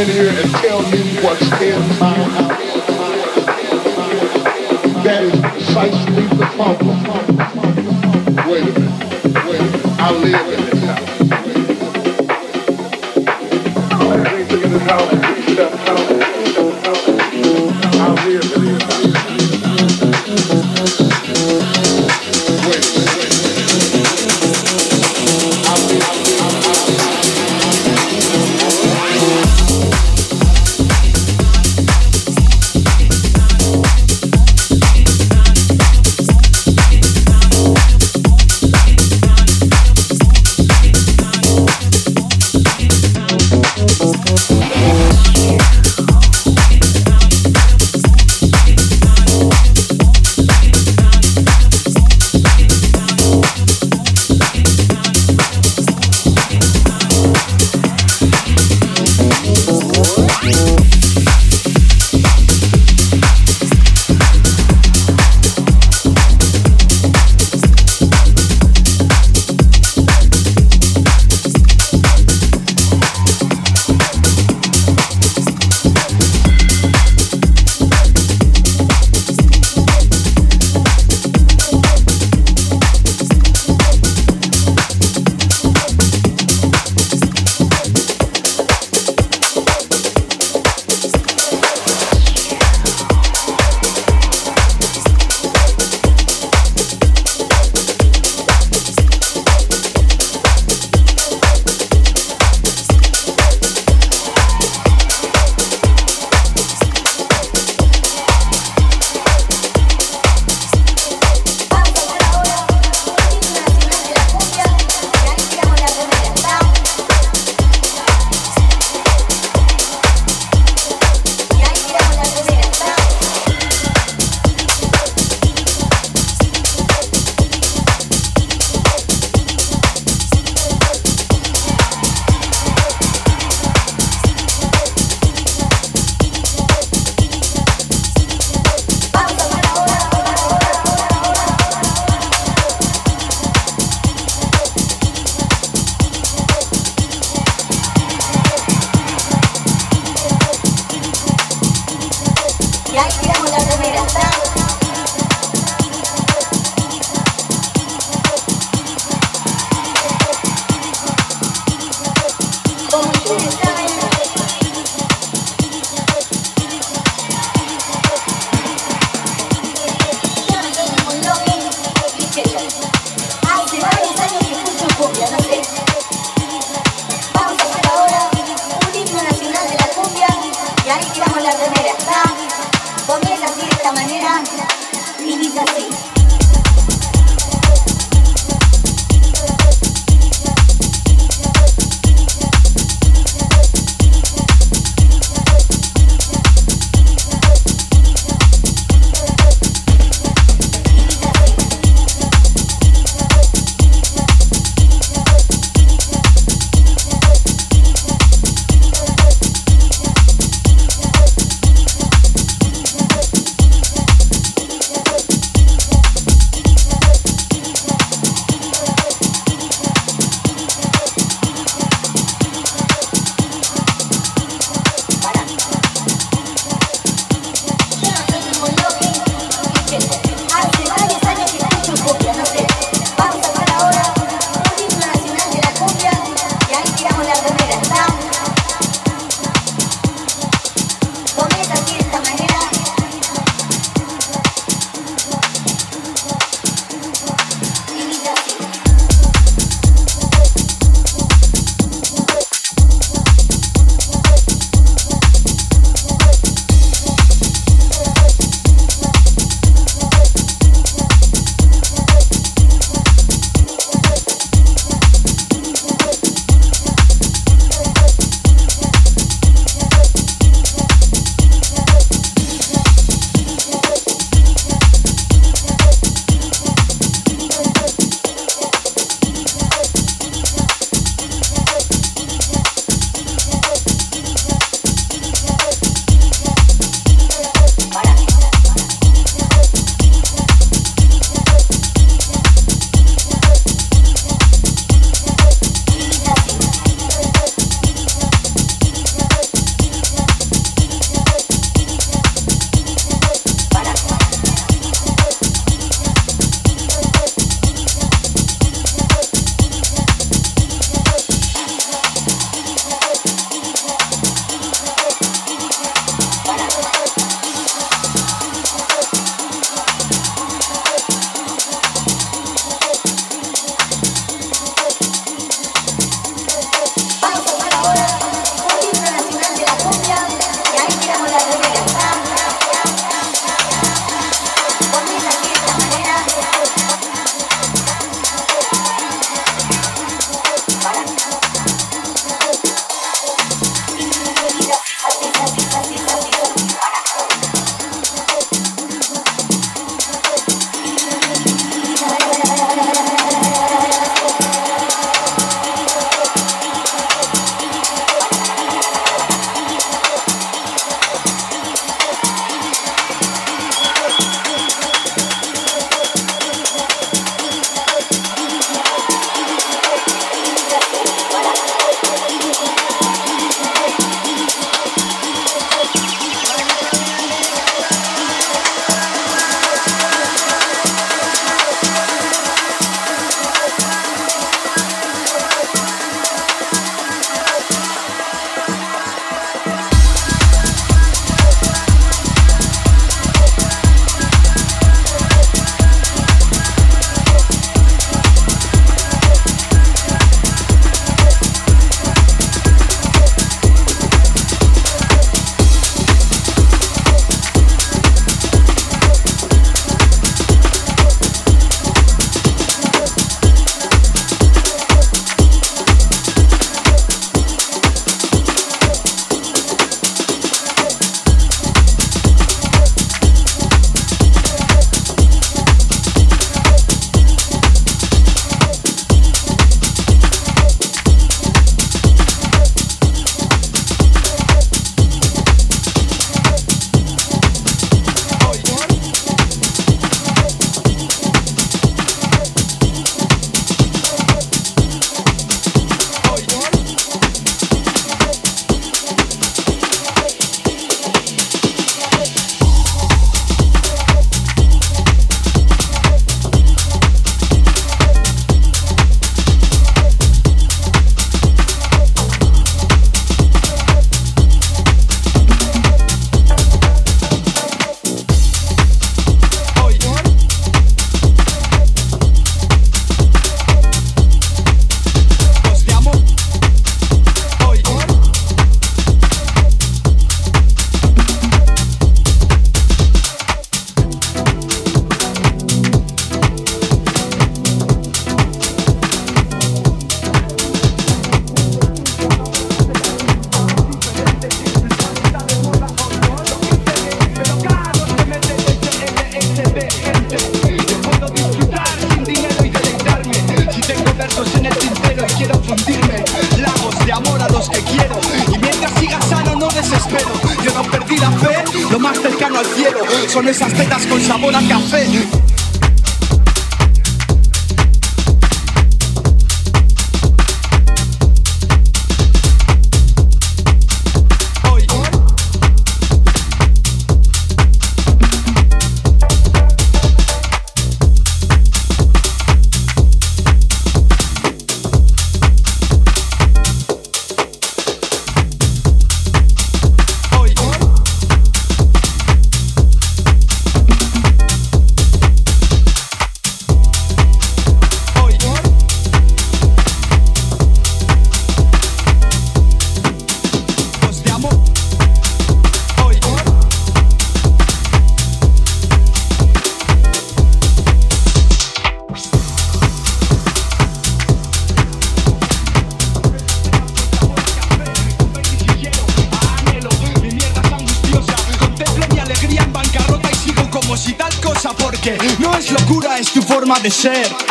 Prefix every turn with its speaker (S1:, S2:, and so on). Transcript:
S1: in here and tell me what's in my house. That is precisely the problem. Wait a minute. Wait a minute. I live in this house. I live in this house.
S2: De